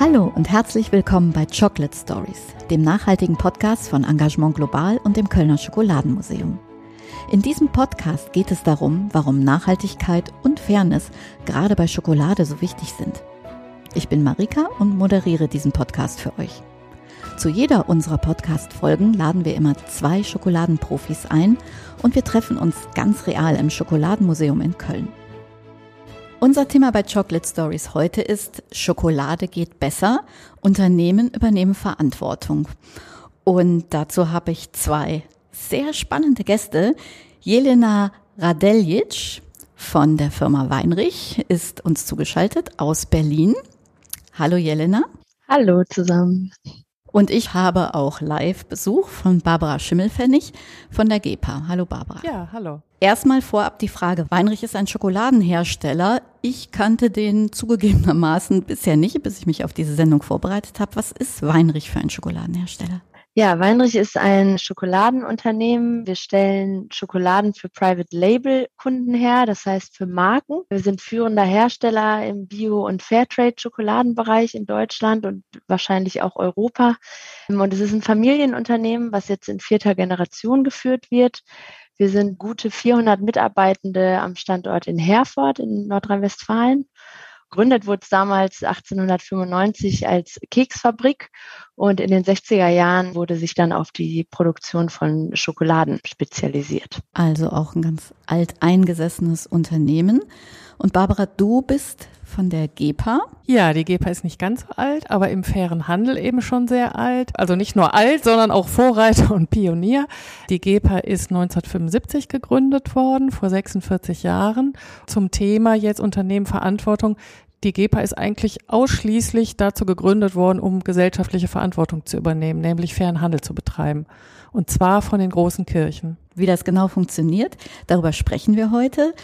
Hallo und herzlich willkommen bei Chocolate Stories, dem nachhaltigen Podcast von Engagement Global und dem Kölner Schokoladenmuseum. In diesem Podcast geht es darum, warum Nachhaltigkeit und Fairness gerade bei Schokolade so wichtig sind. Ich bin Marika und moderiere diesen Podcast für euch. Zu jeder unserer Podcast-Folgen laden wir immer zwei Schokoladenprofis ein und wir treffen uns ganz real im Schokoladenmuseum in Köln. Unser Thema bei Chocolate Stories heute ist Schokolade geht besser, Unternehmen übernehmen Verantwortung. Und dazu habe ich zwei sehr spannende Gäste. Jelena Radeljic von der Firma Weinrich ist uns zugeschaltet aus Berlin. Hallo Jelena. Hallo zusammen. Und ich habe auch Live-Besuch von Barbara Schimmelfennig von der GEPA. Hallo Barbara. Ja, hallo. Erstmal vorab die Frage, Weinrich ist ein Schokoladenhersteller. Ich kannte den zugegebenermaßen bisher nicht, bis ich mich auf diese Sendung vorbereitet habe. Was ist Weinrich für ein Schokoladenhersteller? Ja, Weinrich ist ein Schokoladenunternehmen. Wir stellen Schokoladen für Private Label Kunden her, das heißt für Marken. Wir sind führender Hersteller im Bio- und Fairtrade Schokoladenbereich in Deutschland und wahrscheinlich auch Europa. Und es ist ein Familienunternehmen, was jetzt in vierter Generation geführt wird. Wir sind gute 400 Mitarbeitende am Standort in Herford in Nordrhein-Westfalen. Gegründet wurde es damals 1895 als Keksfabrik und in den 60er Jahren wurde sich dann auf die Produktion von Schokoladen spezialisiert. Also auch ein ganz alteingesessenes Unternehmen. Und Barbara, du bist von der GEPA. Ja, die GEPA ist nicht ganz so alt, aber im fairen Handel eben schon sehr alt. Also nicht nur alt, sondern auch Vorreiter und Pionier. Die GEPA ist 1975 gegründet worden, vor 46 Jahren. Zum Thema jetzt Unternehmenverantwortung. Die GEPA ist eigentlich ausschließlich dazu gegründet worden, um gesellschaftliche Verantwortung zu übernehmen, nämlich fairen Handel zu betreiben. Und zwar von den großen Kirchen. Wie das genau funktioniert, darüber sprechen wir heute.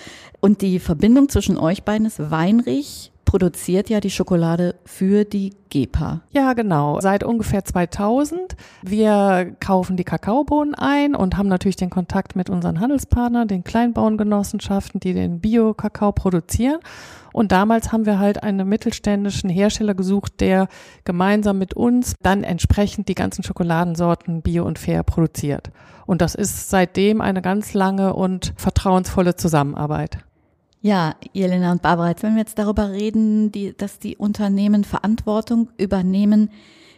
Und die Verbindung zwischen euch beiden ist Weinrich produziert ja die Schokolade für die GEPA. Ja, genau. Seit ungefähr 2000. Wir kaufen die Kakaobohnen ein und haben natürlich den Kontakt mit unseren Handelspartnern, den Kleinbauerngenossenschaften, die den Bio-Kakao produzieren. Und damals haben wir halt einen mittelständischen Hersteller gesucht, der gemeinsam mit uns dann entsprechend die ganzen Schokoladensorten bio und fair produziert. Und das ist seitdem eine ganz lange und vertrauensvolle Zusammenarbeit. Ja, Jelena und Barbara, jetzt wenn wir jetzt darüber reden, die, dass die Unternehmen Verantwortung übernehmen,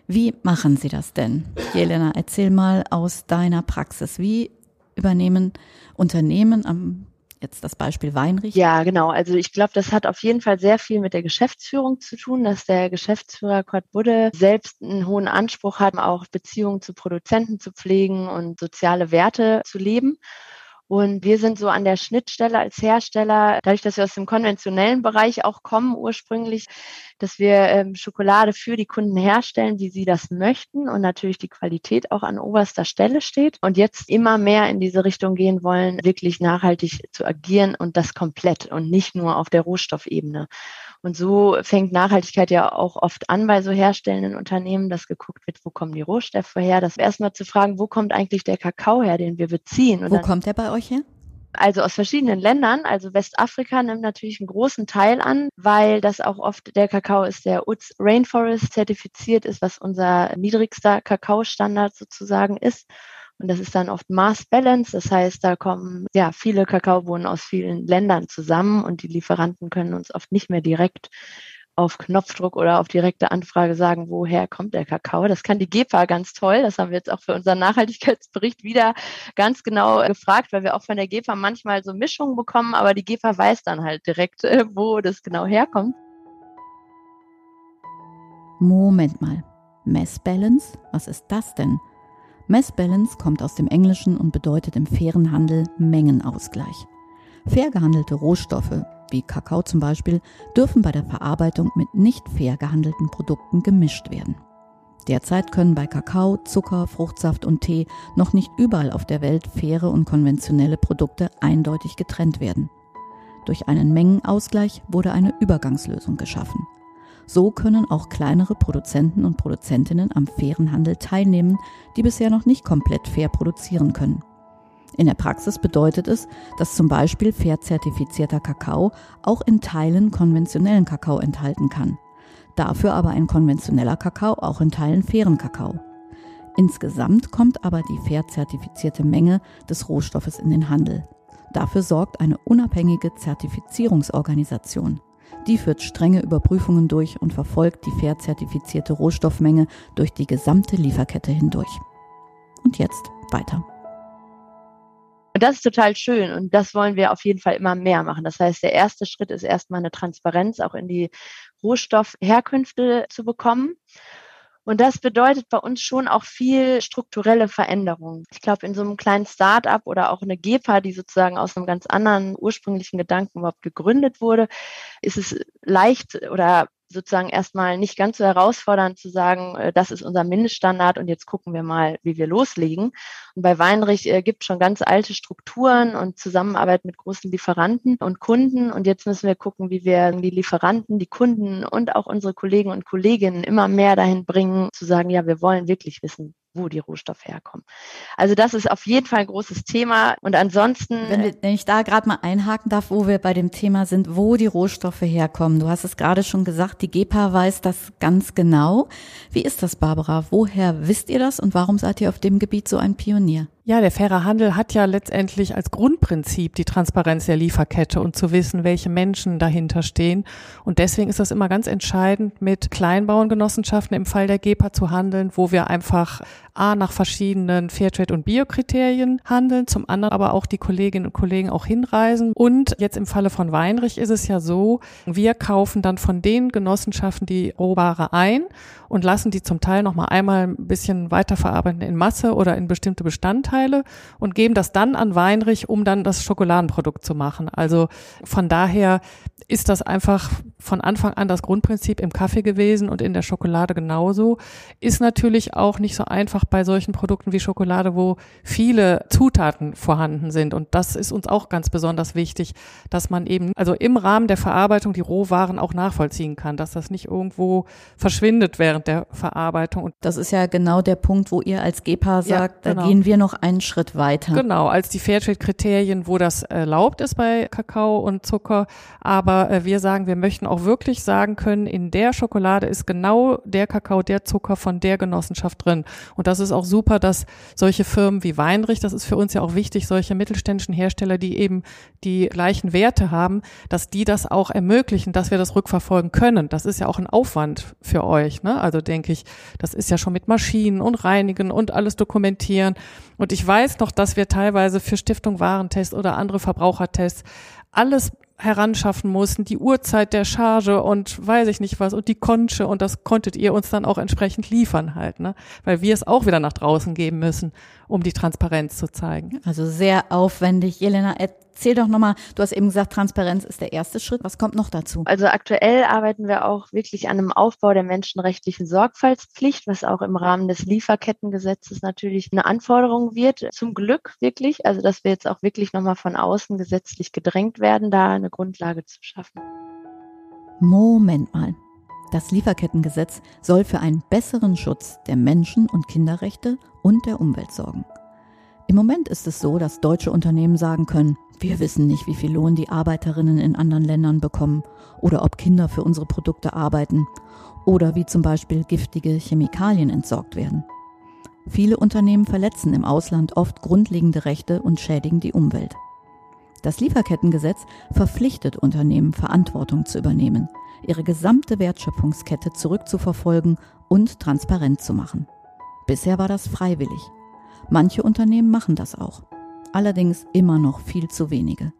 wie machen sie das denn? Jelena, erzähl mal aus deiner Praxis. Wie übernehmen Unternehmen am jetzt das Beispiel Weinrich? Ja, genau. Also ich glaube, das hat auf jeden Fall sehr viel mit der Geschäftsführung zu tun, dass der Geschäftsführer Kurt Budde selbst einen hohen Anspruch hat, auch Beziehungen zu Produzenten zu pflegen und soziale Werte zu leben. Und wir sind so an der Schnittstelle als Hersteller, dadurch, dass wir aus dem konventionellen Bereich auch kommen ursprünglich, dass wir ähm, Schokolade für die Kunden herstellen, wie sie das möchten und natürlich die Qualität auch an oberster Stelle steht. Und jetzt immer mehr in diese Richtung gehen wollen, wirklich nachhaltig zu agieren und das komplett und nicht nur auf der Rohstoffebene. Und so fängt Nachhaltigkeit ja auch oft an bei so herstellenden Unternehmen, dass geguckt wird, wo kommen die Rohstoffe her, das erstmal zu fragen, wo kommt eigentlich der Kakao her, den wir beziehen. Und wo kommt der bei euch her? Also aus verschiedenen Ländern, also Westafrika nimmt natürlich einen großen Teil an, weil das auch oft der Kakao ist, der UTS Rainforest zertifiziert ist, was unser niedrigster Kakaostandard sozusagen ist. Und das ist dann oft Mass Balance. Das heißt, da kommen ja viele Kakaobohnen aus vielen Ländern zusammen und die Lieferanten können uns oft nicht mehr direkt auf Knopfdruck oder auf direkte Anfrage sagen, woher kommt der Kakao. Das kann die GEPA ganz toll. Das haben wir jetzt auch für unseren Nachhaltigkeitsbericht wieder ganz genau gefragt, weil wir auch von der GEPA manchmal so Mischungen bekommen, aber die GEPA weiß dann halt direkt, wo das genau herkommt. Moment mal. Mass Balance? Was ist das denn? Mass Balance kommt aus dem Englischen und bedeutet im fairen Handel Mengenausgleich. Fair gehandelte Rohstoffe, wie Kakao zum Beispiel, dürfen bei der Verarbeitung mit nicht fair gehandelten Produkten gemischt werden. Derzeit können bei Kakao, Zucker, Fruchtsaft und Tee noch nicht überall auf der Welt faire und konventionelle Produkte eindeutig getrennt werden. Durch einen Mengenausgleich wurde eine Übergangslösung geschaffen. So können auch kleinere Produzenten und Produzentinnen am fairen Handel teilnehmen, die bisher noch nicht komplett fair produzieren können. In der Praxis bedeutet es, dass zum Beispiel fair zertifizierter Kakao auch in Teilen konventionellen Kakao enthalten kann. Dafür aber ein konventioneller Kakao auch in Teilen fairen Kakao. Insgesamt kommt aber die fair zertifizierte Menge des Rohstoffes in den Handel. Dafür sorgt eine unabhängige Zertifizierungsorganisation. Die führt strenge Überprüfungen durch und verfolgt die fair zertifizierte Rohstoffmenge durch die gesamte Lieferkette hindurch. Und jetzt weiter. Und das ist total schön und das wollen wir auf jeden Fall immer mehr machen. Das heißt, der erste Schritt ist erstmal eine Transparenz auch in die Rohstoffherkünfte zu bekommen. Und das bedeutet bei uns schon auch viel strukturelle Veränderungen. Ich glaube, in so einem kleinen Start-up oder auch eine GEPA, die sozusagen aus einem ganz anderen ursprünglichen Gedanken überhaupt gegründet wurde, ist es leicht oder sozusagen erstmal nicht ganz so herausfordernd zu sagen, äh, das ist unser Mindeststandard und jetzt gucken wir mal, wie wir loslegen. Und bei Weinrich äh, gibt schon ganz alte Strukturen und Zusammenarbeit mit großen Lieferanten und Kunden. Und jetzt müssen wir gucken, wie wir die Lieferanten, die Kunden und auch unsere Kollegen und Kolleginnen immer mehr dahin bringen, zu sagen, ja, wir wollen wirklich wissen, wo die Rohstoffe herkommen. Also das ist auf jeden Fall ein großes Thema. Und ansonsten. Wenn, wenn ich da gerade mal einhaken darf, wo wir bei dem Thema sind, wo die Rohstoffe herkommen. Du hast es gerade schon gesagt, die GEPA weiß das ganz genau. Wie ist das, Barbara? Woher wisst ihr das und warum seid ihr auf dem Gebiet so ein Pionier? Ja, der faire Handel hat ja letztendlich als Grundprinzip die Transparenz der Lieferkette und zu wissen, welche Menschen dahinter stehen. Und deswegen ist das immer ganz entscheidend, mit Kleinbauerngenossenschaften im Fall der GEPA zu handeln, wo wir einfach A, nach verschiedenen Fairtrade- und Biokriterien handeln, zum anderen aber auch die Kolleginnen und Kollegen auch hinreisen. Und jetzt im Falle von Weinrich ist es ja so, wir kaufen dann von den Genossenschaften die Rohware ein und lassen die zum Teil nochmal einmal ein bisschen weiterverarbeiten in Masse oder in bestimmte Bestandteile und geben das dann an Weinrich, um dann das Schokoladenprodukt zu machen. Also von daher ist das einfach von Anfang an das Grundprinzip im Kaffee gewesen und in der Schokolade genauso. Ist natürlich auch nicht so einfach bei solchen Produkten wie Schokolade, wo viele Zutaten vorhanden sind. Und das ist uns auch ganz besonders wichtig, dass man eben, also im Rahmen der Verarbeitung die Rohwaren auch nachvollziehen kann, dass das nicht irgendwo verschwindet während der Verarbeitung. Und das ist ja genau der Punkt, wo ihr als GEPA sagt, ja, genau. da gehen wir noch einen Schritt weiter. Genau, als die Fairtrade-Kriterien, wo das erlaubt ist bei Kakao und Zucker. Aber äh, wir sagen, wir möchten auch wirklich sagen können, in der Schokolade ist genau der Kakao, der Zucker von der Genossenschaft drin. Und das ist auch super, dass solche Firmen wie Weinrich, das ist für uns ja auch wichtig, solche mittelständischen Hersteller, die eben die gleichen Werte haben, dass die das auch ermöglichen, dass wir das rückverfolgen können. Das ist ja auch ein Aufwand für euch. Ne? Also denke ich, das ist ja schon mit Maschinen und Reinigen und alles dokumentieren. Und ich weiß noch, dass wir teilweise für Stiftung Warentest oder andere Verbrauchertests alles heranschaffen mussten, die Uhrzeit der Charge und weiß ich nicht was und die Konsche und das konntet ihr uns dann auch entsprechend liefern halt, ne? Weil wir es auch wieder nach draußen geben müssen, um die Transparenz zu zeigen. Also sehr aufwendig. Jelena, erzähl doch nochmal, du hast eben gesagt, Transparenz ist der erste Schritt. Was kommt noch dazu? Also aktuell arbeiten wir auch wirklich an einem Aufbau der menschenrechtlichen Sorgfaltspflicht, was auch im Rahmen des Lieferkettengesetzes natürlich eine Anforderung wird. Zum Glück wirklich, also dass wir jetzt auch wirklich nochmal von außen gesetzlich gedrängt werden, da eine Grundlage zu schaffen. Moment mal. Das Lieferkettengesetz soll für einen besseren Schutz der Menschen- und Kinderrechte und der Umwelt sorgen. Im Moment ist es so, dass deutsche Unternehmen sagen können, wir wissen nicht, wie viel Lohn die Arbeiterinnen in anderen Ländern bekommen oder ob Kinder für unsere Produkte arbeiten oder wie zum Beispiel giftige Chemikalien entsorgt werden. Viele Unternehmen verletzen im Ausland oft grundlegende Rechte und schädigen die Umwelt. Das Lieferkettengesetz verpflichtet Unternehmen, Verantwortung zu übernehmen, ihre gesamte Wertschöpfungskette zurückzuverfolgen und transparent zu machen. Bisher war das freiwillig. Manche Unternehmen machen das auch. Allerdings immer noch viel zu wenige.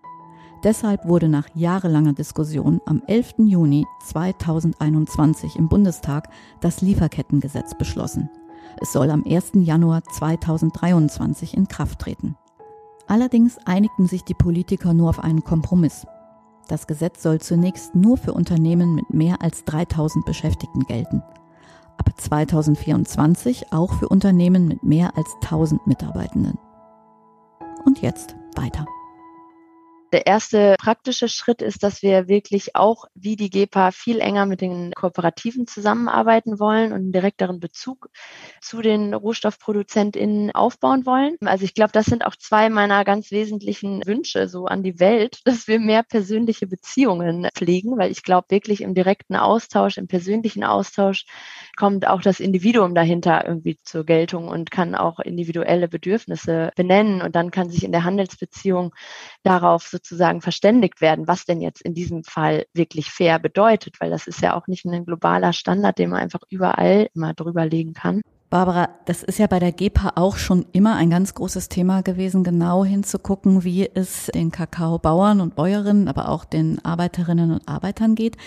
Deshalb wurde nach jahrelanger Diskussion am 11. Juni 2021 im Bundestag das Lieferkettengesetz beschlossen. Es soll am 1. Januar 2023 in Kraft treten. Allerdings einigten sich die Politiker nur auf einen Kompromiss. Das Gesetz soll zunächst nur für Unternehmen mit mehr als 3000 Beschäftigten gelten. Ab 2024 auch für Unternehmen mit mehr als 1000 Mitarbeitenden. Und jetzt weiter. Der erste praktische Schritt ist, dass wir wirklich auch wie die GEPA viel enger mit den Kooperativen zusammenarbeiten wollen und einen direkteren Bezug zu den RohstoffproduzentInnen aufbauen wollen. Also ich glaube, das sind auch zwei meiner ganz wesentlichen Wünsche so an die Welt, dass wir mehr persönliche Beziehungen pflegen, weil ich glaube wirklich im direkten Austausch, im persönlichen Austausch kommt auch das Individuum dahinter irgendwie zur Geltung und kann auch individuelle Bedürfnisse benennen und dann kann sich in der Handelsbeziehung darauf sozusagen verständigt werden, was denn jetzt in diesem Fall wirklich fair bedeutet, weil das ist ja auch nicht ein globaler Standard, den man einfach überall immer drüber legen kann. Barbara, das ist ja bei der GEPA auch schon immer ein ganz großes Thema gewesen, genau hinzugucken, wie es den Kakaobauern und Bäuerinnen, aber auch den Arbeiterinnen und Arbeitern geht.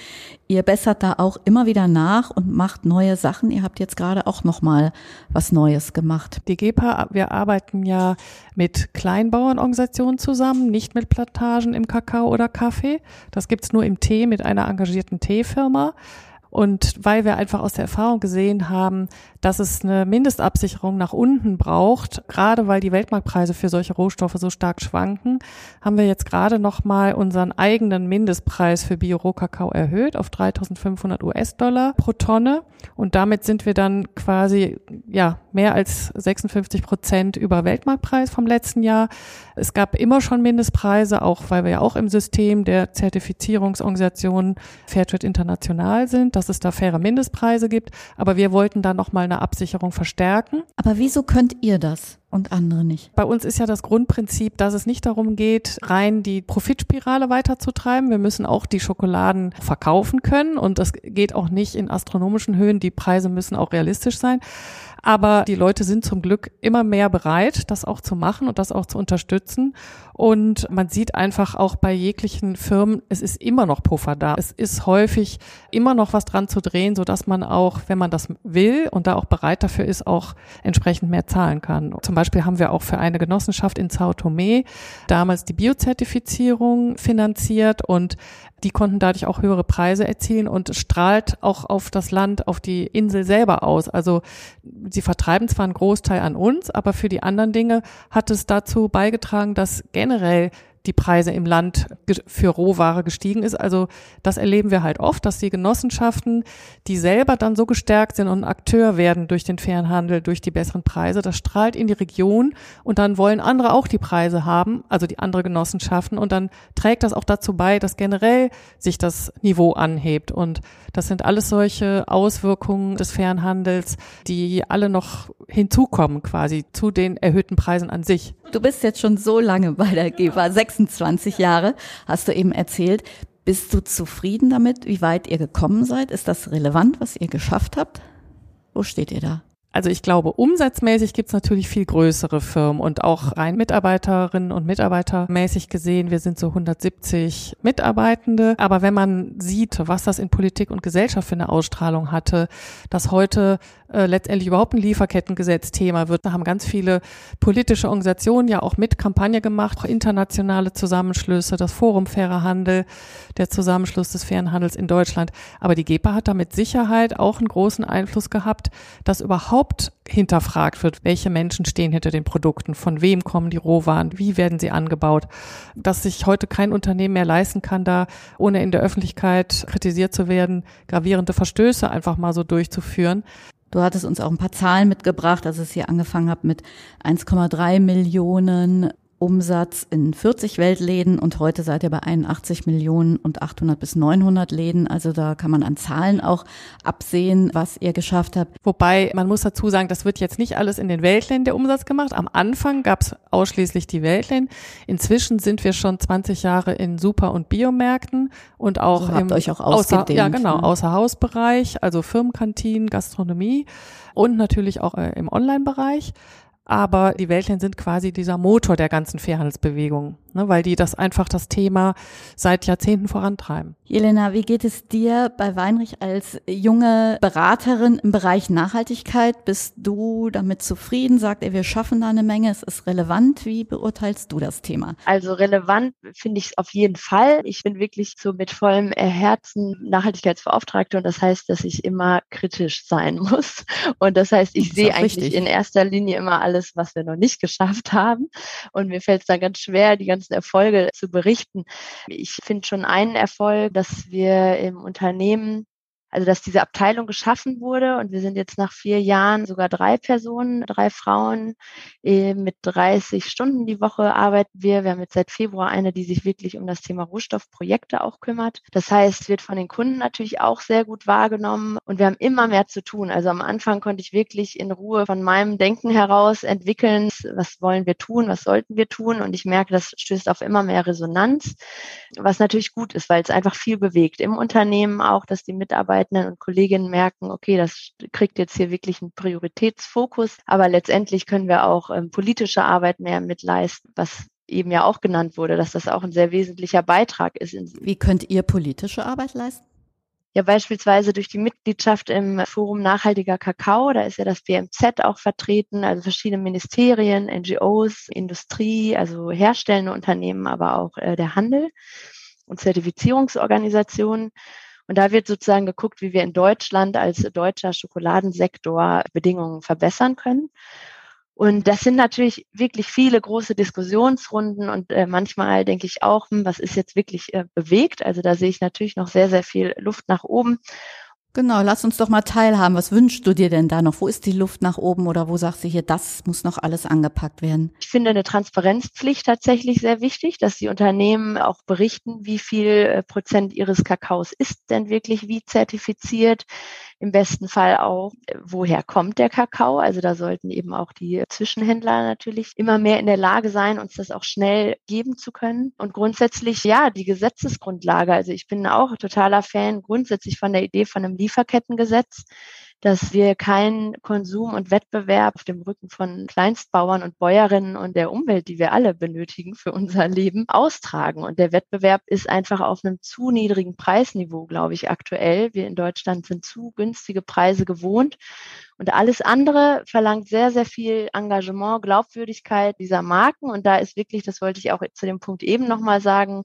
Ihr bessert da auch immer wieder nach und macht neue Sachen. Ihr habt jetzt gerade auch noch mal was Neues gemacht. Die GEPA, wir arbeiten ja mit Kleinbauernorganisationen zusammen, nicht mit Plantagen im Kakao oder Kaffee. Das gibt's nur im Tee mit einer engagierten Teefirma. Und weil wir einfach aus der Erfahrung gesehen haben, dass es eine Mindestabsicherung nach unten braucht, gerade weil die Weltmarktpreise für solche Rohstoffe so stark schwanken, haben wir jetzt gerade nochmal unseren eigenen Mindestpreis für Bio-Rohkakao erhöht auf 3.500 US-Dollar pro Tonne. Und damit sind wir dann quasi, ja, mehr als 56 Prozent über Weltmarktpreis vom letzten Jahr. Es gab immer schon Mindestpreise, auch weil wir ja auch im System der Zertifizierungsorganisation Fairtrade International sind, dass es da faire Mindestpreise gibt. Aber wir wollten da nochmal eine Absicherung verstärken. Aber wieso könnt ihr das? und andere nicht. Bei uns ist ja das Grundprinzip, dass es nicht darum geht, rein die Profitspirale weiterzutreiben. Wir müssen auch die Schokoladen verkaufen können und das geht auch nicht in astronomischen Höhen. Die Preise müssen auch realistisch sein. Aber die Leute sind zum Glück immer mehr bereit, das auch zu machen und das auch zu unterstützen. Und man sieht einfach auch bei jeglichen Firmen, es ist immer noch Puffer da. Es ist häufig immer noch was dran zu drehen, so dass man auch, wenn man das will und da auch bereit dafür ist, auch entsprechend mehr zahlen kann. Zum Beispiel haben wir auch für eine Genossenschaft in Sao Tome damals die Biozertifizierung finanziert und die konnten dadurch auch höhere Preise erzielen und strahlt auch auf das Land, auf die Insel selber aus. Also sie vertreiben zwar einen Großteil an uns, aber für die anderen Dinge hat es dazu beigetragen, dass generell die Preise im Land für Rohware gestiegen ist. Also das erleben wir halt oft, dass die Genossenschaften, die selber dann so gestärkt sind und Akteur werden durch den fairen Handel, durch die besseren Preise, das strahlt in die Region und dann wollen andere auch die Preise haben, also die andere Genossenschaften und dann trägt das auch dazu bei, dass generell sich das Niveau anhebt und das sind alles solche Auswirkungen des fairen Handels, die alle noch hinzukommen quasi zu den erhöhten Preisen an sich. Du bist jetzt schon so lange bei der GEWA, 26 Jahre, hast du eben erzählt. Bist du zufrieden damit, wie weit ihr gekommen seid? Ist das relevant, was ihr geschafft habt? Wo steht ihr da? Also ich glaube, umsatzmäßig gibt's natürlich viel größere Firmen und auch rein Mitarbeiterinnen und Mitarbeiter mäßig gesehen, wir sind so 170 Mitarbeitende. Aber wenn man sieht, was das in Politik und Gesellschaft für eine Ausstrahlung hatte, dass heute äh, letztendlich überhaupt ein Lieferkettengesetz Thema wird. Da haben ganz viele politische Organisationen ja auch mit Kampagne gemacht, auch internationale Zusammenschlüsse, das Forum Fairer Handel, der Zusammenschluss des fairen Handels in Deutschland. Aber die GEPA hat da mit Sicherheit auch einen großen Einfluss gehabt, dass überhaupt hinterfragt wird, welche Menschen stehen hinter den Produkten, von wem kommen die Rohwaren, wie werden sie angebaut, dass sich heute kein Unternehmen mehr leisten kann, da ohne in der Öffentlichkeit kritisiert zu werden, gravierende Verstöße einfach mal so durchzuführen. Du hattest uns auch ein paar Zahlen mitgebracht, als es hier angefangen hat mit 1,3 Millionen Umsatz in 40 Weltläden und heute seid ihr bei 81 Millionen und 800 bis 900 Läden. Also da kann man an Zahlen auch absehen, was ihr geschafft habt. Wobei man muss dazu sagen, das wird jetzt nicht alles in den Weltläden der Umsatz gemacht. Am Anfang gab es ausschließlich die Weltläden. Inzwischen sind wir schon 20 Jahre in Super- und Biomärkten und auch so im euch auch außer, ja genau ne? Außerhausbereich, also Firmenkantinen, Gastronomie und natürlich auch äh, im Online-Bereich aber die Weltländer sind quasi dieser Motor der ganzen Fairhandelsbewegung, ne, weil die das einfach das Thema seit Jahrzehnten vorantreiben. Jelena, wie geht es dir bei Weinrich als junge Beraterin im Bereich Nachhaltigkeit? Bist du damit zufrieden? Sagt er, wir schaffen da eine Menge, es ist relevant. Wie beurteilst du das Thema? Also relevant finde ich es auf jeden Fall. Ich bin wirklich so mit vollem Herzen Nachhaltigkeitsbeauftragte und das heißt, dass ich immer kritisch sein muss. Und das heißt, ich sehe eigentlich in erster Linie immer alles, was wir noch nicht geschafft haben. Und mir fällt es dann ganz schwer, die ganze ganzen Erfolge zu berichten. Ich finde schon einen Erfolg, dass wir im Unternehmen also dass diese Abteilung geschaffen wurde und wir sind jetzt nach vier Jahren sogar drei Personen, drei Frauen äh, mit 30 Stunden die Woche arbeiten wir. Wir haben jetzt seit Februar eine, die sich wirklich um das Thema Rohstoffprojekte auch kümmert. Das heißt, wird von den Kunden natürlich auch sehr gut wahrgenommen und wir haben immer mehr zu tun. Also am Anfang konnte ich wirklich in Ruhe von meinem Denken heraus entwickeln, was wollen wir tun, was sollten wir tun und ich merke, das stößt auf immer mehr Resonanz, was natürlich gut ist, weil es einfach viel bewegt im Unternehmen auch, dass die Mitarbeiter Mitarbeitenden und Kolleginnen merken, okay, das kriegt jetzt hier wirklich einen Prioritätsfokus, aber letztendlich können wir auch ähm, politische Arbeit mehr mitleisten, was eben ja auch genannt wurde, dass das auch ein sehr wesentlicher Beitrag ist. Wie könnt ihr politische Arbeit leisten? Ja, beispielsweise durch die Mitgliedschaft im Forum Nachhaltiger Kakao, da ist ja das BMZ auch vertreten, also verschiedene Ministerien, NGOs, Industrie, also herstellende Unternehmen, aber auch äh, der Handel und Zertifizierungsorganisationen. Und da wird sozusagen geguckt, wie wir in Deutschland als deutscher Schokoladensektor Bedingungen verbessern können. Und das sind natürlich wirklich viele große Diskussionsrunden und äh, manchmal denke ich auch, hm, was ist jetzt wirklich äh, bewegt? Also da sehe ich natürlich noch sehr, sehr viel Luft nach oben. Genau, lass uns doch mal teilhaben. Was wünschst du dir denn da noch? Wo ist die Luft nach oben oder wo sagst du hier, das muss noch alles angepackt werden? Ich finde eine Transparenzpflicht tatsächlich sehr wichtig, dass die Unternehmen auch berichten, wie viel äh, Prozent ihres Kakaos ist denn wirklich wie zertifiziert im besten Fall auch, woher kommt der Kakao. Also da sollten eben auch die Zwischenhändler natürlich immer mehr in der Lage sein, uns das auch schnell geben zu können. Und grundsätzlich, ja, die Gesetzesgrundlage. Also ich bin auch totaler Fan grundsätzlich von der Idee von einem Lieferkettengesetz dass wir keinen Konsum und Wettbewerb auf dem Rücken von Kleinstbauern und Bäuerinnen und der Umwelt, die wir alle benötigen für unser Leben, austragen. Und der Wettbewerb ist einfach auf einem zu niedrigen Preisniveau, glaube ich, aktuell. Wir in Deutschland sind zu günstige Preise gewohnt. Und alles andere verlangt sehr, sehr viel Engagement, Glaubwürdigkeit dieser Marken. Und da ist wirklich, das wollte ich auch zu dem Punkt eben nochmal sagen,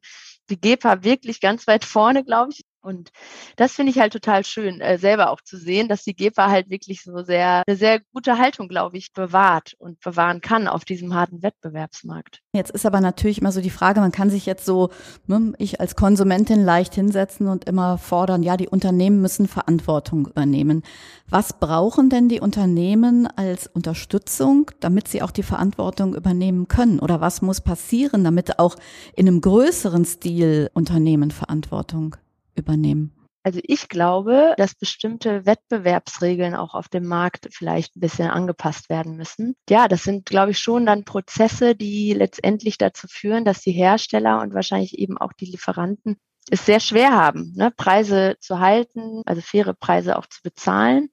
die GEPA wirklich ganz weit vorne, glaube ich. Und das finde ich halt total schön, äh, selber auch zu sehen, dass die GEPA halt wirklich so sehr, eine sehr gute Haltung, glaube ich, bewahrt und bewahren kann auf diesem harten Wettbewerbsmarkt. Jetzt ist aber natürlich immer so die Frage, man kann sich jetzt so, ne, ich als Konsumentin leicht hinsetzen und immer fordern, ja, die Unternehmen müssen Verantwortung übernehmen. Was brauchen denn die Unternehmen als Unterstützung, damit sie auch die Verantwortung übernehmen können? Oder was muss passieren, damit auch in einem größeren Stil Unternehmen Verantwortung übernehmen? Also ich glaube, dass bestimmte Wettbewerbsregeln auch auf dem Markt vielleicht ein bisschen angepasst werden müssen. Ja, das sind, glaube ich, schon dann Prozesse, die letztendlich dazu führen, dass die Hersteller und wahrscheinlich eben auch die Lieferanten es sehr schwer haben, ne, Preise zu halten, also faire Preise auch zu bezahlen.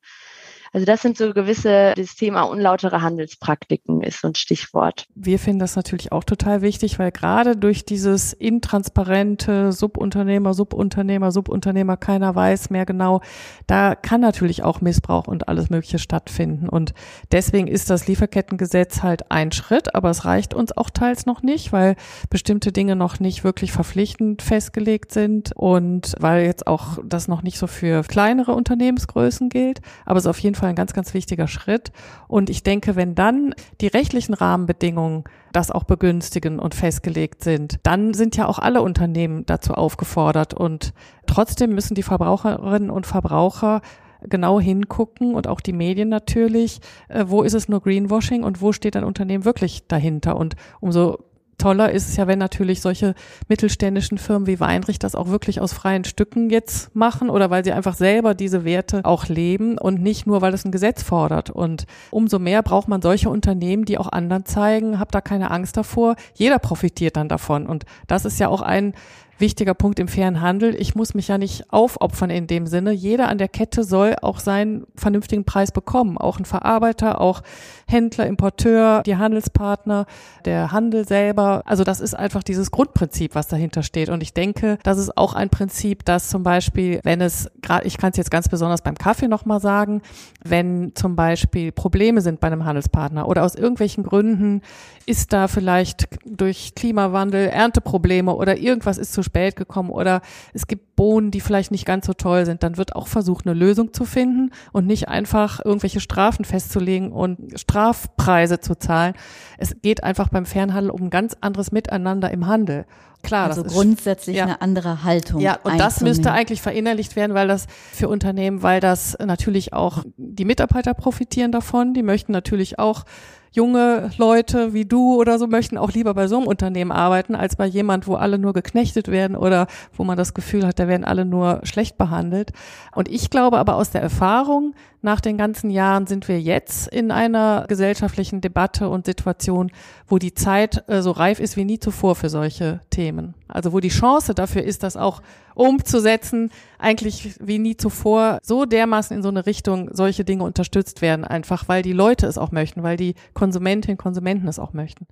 Also das sind so gewisse, das Thema unlautere Handelspraktiken ist so ein Stichwort. Wir finden das natürlich auch total wichtig, weil gerade durch dieses intransparente Subunternehmer, Subunternehmer, Subunternehmer, keiner weiß mehr genau, da kann natürlich auch Missbrauch und alles Mögliche stattfinden. Und deswegen ist das Lieferkettengesetz halt ein Schritt, aber es reicht uns auch teils noch nicht, weil bestimmte Dinge noch nicht wirklich verpflichtend festgelegt sind und weil jetzt auch das noch nicht so für kleinere Unternehmensgrößen gilt. Aber es ist auf jeden Fall Fall ein ganz, ganz wichtiger Schritt. Und ich denke, wenn dann die rechtlichen Rahmenbedingungen das auch begünstigen und festgelegt sind, dann sind ja auch alle Unternehmen dazu aufgefordert. Und trotzdem müssen die Verbraucherinnen und Verbraucher genau hingucken und auch die Medien natürlich, äh, wo ist es nur Greenwashing und wo steht ein Unternehmen wirklich dahinter. Und umso toller ist es ja, wenn natürlich solche mittelständischen Firmen wie Weinrich das auch wirklich aus freien Stücken jetzt machen oder weil sie einfach selber diese Werte auch leben und nicht nur, weil es ein Gesetz fordert. Und umso mehr braucht man solche Unternehmen, die auch anderen zeigen, habt da keine Angst davor. Jeder profitiert dann davon. Und das ist ja auch ein wichtiger Punkt im fairen Handel. Ich muss mich ja nicht aufopfern in dem Sinne. Jeder an der Kette soll auch seinen vernünftigen Preis bekommen. Auch ein Verarbeiter, auch Händler, Importeur, die Handelspartner, der Handel selber. Also das ist einfach dieses Grundprinzip, was dahinter steht. Und ich denke, das ist auch ein Prinzip, dass zum Beispiel, wenn es gerade, ich kann es jetzt ganz besonders beim Kaffee nochmal sagen, wenn zum Beispiel Probleme sind bei einem Handelspartner oder aus irgendwelchen Gründen ist da vielleicht durch Klimawandel Ernteprobleme oder irgendwas ist zu zu spät gekommen oder es gibt Bohnen, die vielleicht nicht ganz so toll sind, dann wird auch versucht, eine Lösung zu finden und nicht einfach irgendwelche Strafen festzulegen und Strafpreise zu zahlen. Es geht einfach beim Fernhandel um ein ganz anderes Miteinander im Handel. Klar, also grundsätzlich ja. eine andere Haltung. Ja, und das müsste eigentlich verinnerlicht werden, weil das für Unternehmen, weil das natürlich auch die Mitarbeiter profitieren davon. Die möchten natürlich auch junge Leute wie du oder so möchten auch lieber bei so einem Unternehmen arbeiten, als bei jemand, wo alle nur geknechtet werden oder wo man das Gefühl hat, da werden alle nur schlecht behandelt. Und ich glaube aber aus der Erfahrung, nach den ganzen Jahren sind wir jetzt in einer gesellschaftlichen Debatte und Situation, wo die Zeit äh, so reif ist wie nie zuvor für solche Themen. Also wo die Chance dafür ist, das auch umzusetzen, eigentlich wie nie zuvor so dermaßen in so eine Richtung solche Dinge unterstützt werden, einfach weil die Leute es auch möchten, weil die Konsumentinnen und Konsumenten es auch möchten.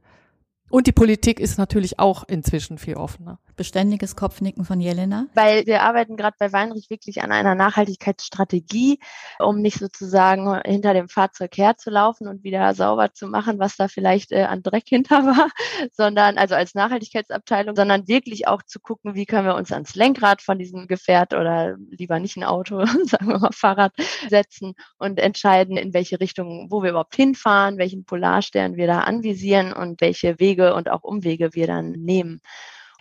Und die Politik ist natürlich auch inzwischen viel offener. Beständiges Kopfnicken von Jelena. Weil wir arbeiten gerade bei Weinrich wirklich an einer Nachhaltigkeitsstrategie, um nicht sozusagen hinter dem Fahrzeug herzulaufen und wieder sauber zu machen, was da vielleicht äh, an Dreck hinter war, sondern also als Nachhaltigkeitsabteilung, sondern wirklich auch zu gucken, wie können wir uns ans Lenkrad von diesem Gefährt oder lieber nicht ein Auto, sagen wir mal Fahrrad setzen und entscheiden, in welche Richtung, wo wir überhaupt hinfahren, welchen Polarstern wir da anvisieren und welche Wege und auch Umwege wir dann nehmen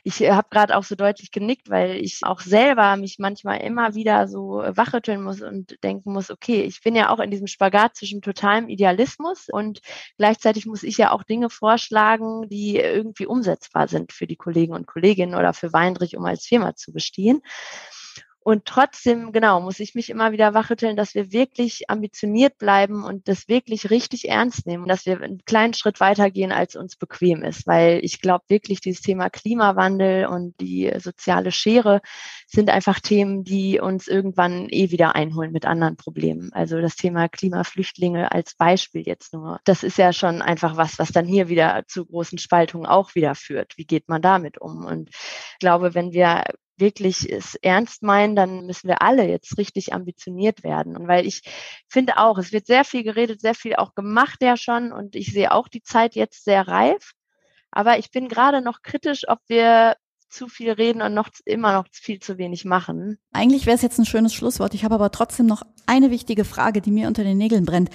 ich habe gerade auch so deutlich genickt, weil ich auch selber mich manchmal immer wieder so wachrütteln muss und denken muss, okay, ich bin ja auch in diesem Spagat zwischen totalem Idealismus und gleichzeitig muss ich ja auch Dinge vorschlagen, die irgendwie umsetzbar sind für die Kollegen und Kolleginnen oder für Weinrich, um als Firma zu bestehen. Und trotzdem, genau, muss ich mich immer wieder wachrütteln, dass wir wirklich ambitioniert bleiben und das wirklich richtig ernst nehmen, dass wir einen kleinen Schritt weitergehen, als uns bequem ist. Weil ich glaube wirklich, dieses Thema Klimawandel und die soziale Schere sind einfach Themen, die uns irgendwann eh wieder einholen mit anderen Problemen. Also das Thema Klimaflüchtlinge als Beispiel jetzt nur. Das ist ja schon einfach was, was dann hier wieder zu großen Spaltungen auch wieder führt. Wie geht man damit um? Und ich glaube, wenn wir wirklich es ernst meinen, dann müssen wir alle jetzt richtig ambitioniert werden. Und weil ich finde auch, es wird sehr viel geredet, sehr viel auch gemacht ja schon und ich sehe auch die Zeit jetzt sehr reif. Aber ich bin gerade noch kritisch, ob wir zu viel reden und noch immer noch viel zu wenig machen. Eigentlich wäre es jetzt ein schönes Schlusswort. Ich habe aber trotzdem noch eine wichtige Frage, die mir unter den Nägeln brennt.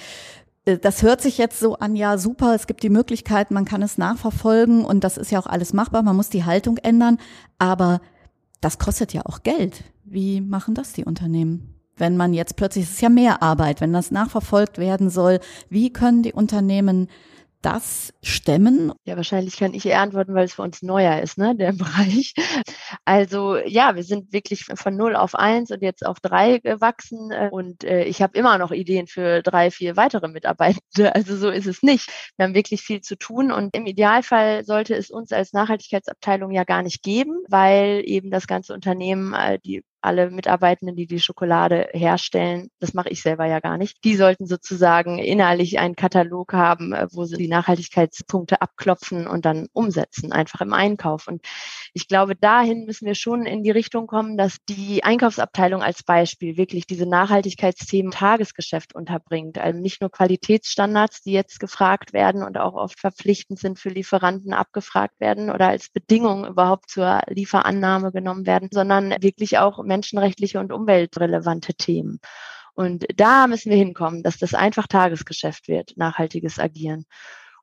Äh, das hört sich jetzt so an, ja super, es gibt die Möglichkeit, man kann es nachverfolgen und das ist ja auch alles machbar, man muss die Haltung ändern, aber das kostet ja auch Geld. Wie machen das die Unternehmen? Wenn man jetzt plötzlich, es ist ja mehr Arbeit, wenn das nachverfolgt werden soll, wie können die Unternehmen das stemmen? Ja, wahrscheinlich kann ich eher antworten, weil es für uns neuer ist, ne, der Bereich. Also ja, wir sind wirklich von null auf eins und jetzt auf drei gewachsen äh, und äh, ich habe immer noch Ideen für drei, vier weitere Mitarbeitende. Also so ist es nicht. Wir haben wirklich viel zu tun und im Idealfall sollte es uns als Nachhaltigkeitsabteilung ja gar nicht geben, weil eben das ganze Unternehmen äh, die alle Mitarbeitenden, die die Schokolade herstellen, das mache ich selber ja gar nicht, die sollten sozusagen innerlich einen Katalog haben, äh, wo sie die Nachhaltigkeitspunkte abklopfen und dann umsetzen, einfach im Einkauf. Und ich glaube, dahin müssen wir schon in die Richtung kommen, dass die Einkaufsabteilung als Beispiel wirklich diese Nachhaltigkeitsthemen Tagesgeschäft unterbringt. Also nicht nur Qualitätsstandards, die jetzt gefragt werden und auch oft verpflichtend sind für Lieferanten abgefragt werden oder als Bedingung überhaupt zur Lieferannahme genommen werden, sondern wirklich auch menschenrechtliche und umweltrelevante Themen. Und da müssen wir hinkommen, dass das einfach Tagesgeschäft wird, nachhaltiges Agieren.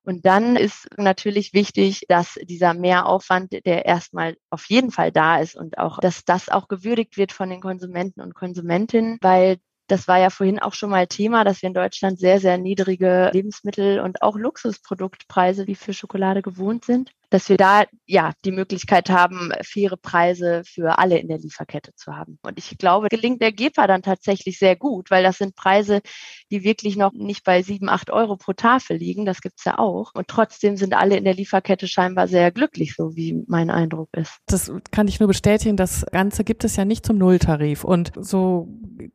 Und dann ist natürlich wichtig, dass dieser Mehraufwand, der erstmal auf jeden Fall da ist und auch, dass das auch gewürdigt wird von den Konsumenten und Konsumentinnen, weil das war ja vorhin auch schon mal Thema, dass wir in Deutschland sehr, sehr niedrige Lebensmittel und auch Luxusproduktpreise wie für Schokolade gewohnt sind dass wir da ja die Möglichkeit haben, faire Preise für alle in der Lieferkette zu haben. Und ich glaube, gelingt der GEPA dann tatsächlich sehr gut, weil das sind Preise, die wirklich noch nicht bei sieben, acht Euro pro Tafel liegen. Das gibt's ja auch. Und trotzdem sind alle in der Lieferkette scheinbar sehr glücklich, so wie mein Eindruck ist. Das kann ich nur bestätigen. Das Ganze gibt es ja nicht zum Nulltarif. Und so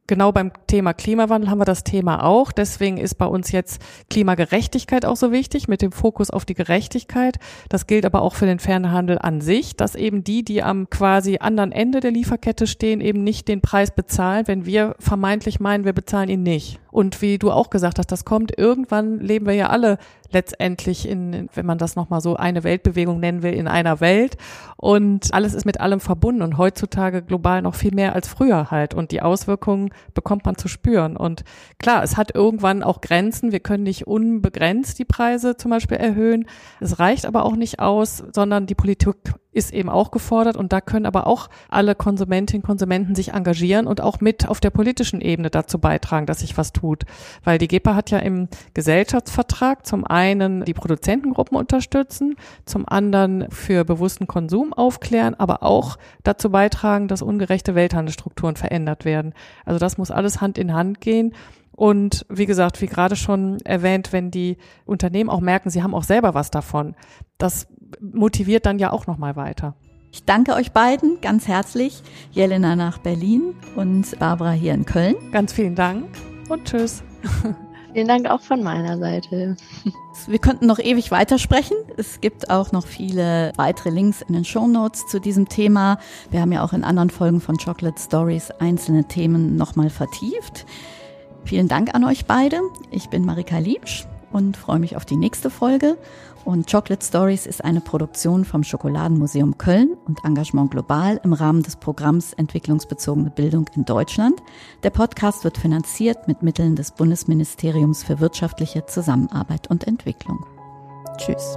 genau beim Thema Klimawandel haben wir das Thema auch. Deswegen ist bei uns jetzt Klimagerechtigkeit auch so wichtig mit dem Fokus auf die Gerechtigkeit. Das gilt aber auch für den Fernhandel an sich, dass eben die, die am quasi anderen Ende der Lieferkette stehen, eben nicht den Preis bezahlen, wenn wir vermeintlich meinen, wir bezahlen ihn nicht. Und wie du auch gesagt hast, das kommt irgendwann leben wir ja alle letztendlich in, wenn man das nochmal so eine Weltbewegung nennen will, in einer Welt. Und alles ist mit allem verbunden und heutzutage global noch viel mehr als früher halt. Und die Auswirkungen bekommt man zu spüren. Und klar, es hat irgendwann auch Grenzen. Wir können nicht unbegrenzt die Preise zum Beispiel erhöhen. Es reicht aber auch nicht aus, sondern die Politik ist eben auch gefordert und da können aber auch alle Konsumentinnen und Konsumenten sich engagieren und auch mit auf der politischen Ebene dazu beitragen, dass sich was tut. Weil die GEPA hat ja im Gesellschaftsvertrag zum einen die Produzentengruppen unterstützen, zum anderen für bewussten Konsum aufklären, aber auch dazu beitragen, dass ungerechte Welthandelsstrukturen verändert werden. Also das muss alles Hand in Hand gehen. Und wie gesagt, wie gerade schon erwähnt, wenn die Unternehmen auch merken, sie haben auch selber was davon, das motiviert dann ja auch nochmal weiter. Ich danke euch beiden ganz herzlich. Jelena nach Berlin und Barbara hier in Köln. Ganz vielen Dank und tschüss. Vielen Dank auch von meiner Seite. Wir könnten noch ewig weitersprechen. Es gibt auch noch viele weitere Links in den Show Notes zu diesem Thema. Wir haben ja auch in anderen Folgen von Chocolate Stories einzelne Themen nochmal vertieft. Vielen Dank an euch beide. Ich bin Marika Liebsch und freue mich auf die nächste Folge. Und Chocolate Stories ist eine Produktion vom Schokoladenmuseum Köln und Engagement Global im Rahmen des Programms Entwicklungsbezogene Bildung in Deutschland. Der Podcast wird finanziert mit Mitteln des Bundesministeriums für wirtschaftliche Zusammenarbeit und Entwicklung. Tschüss.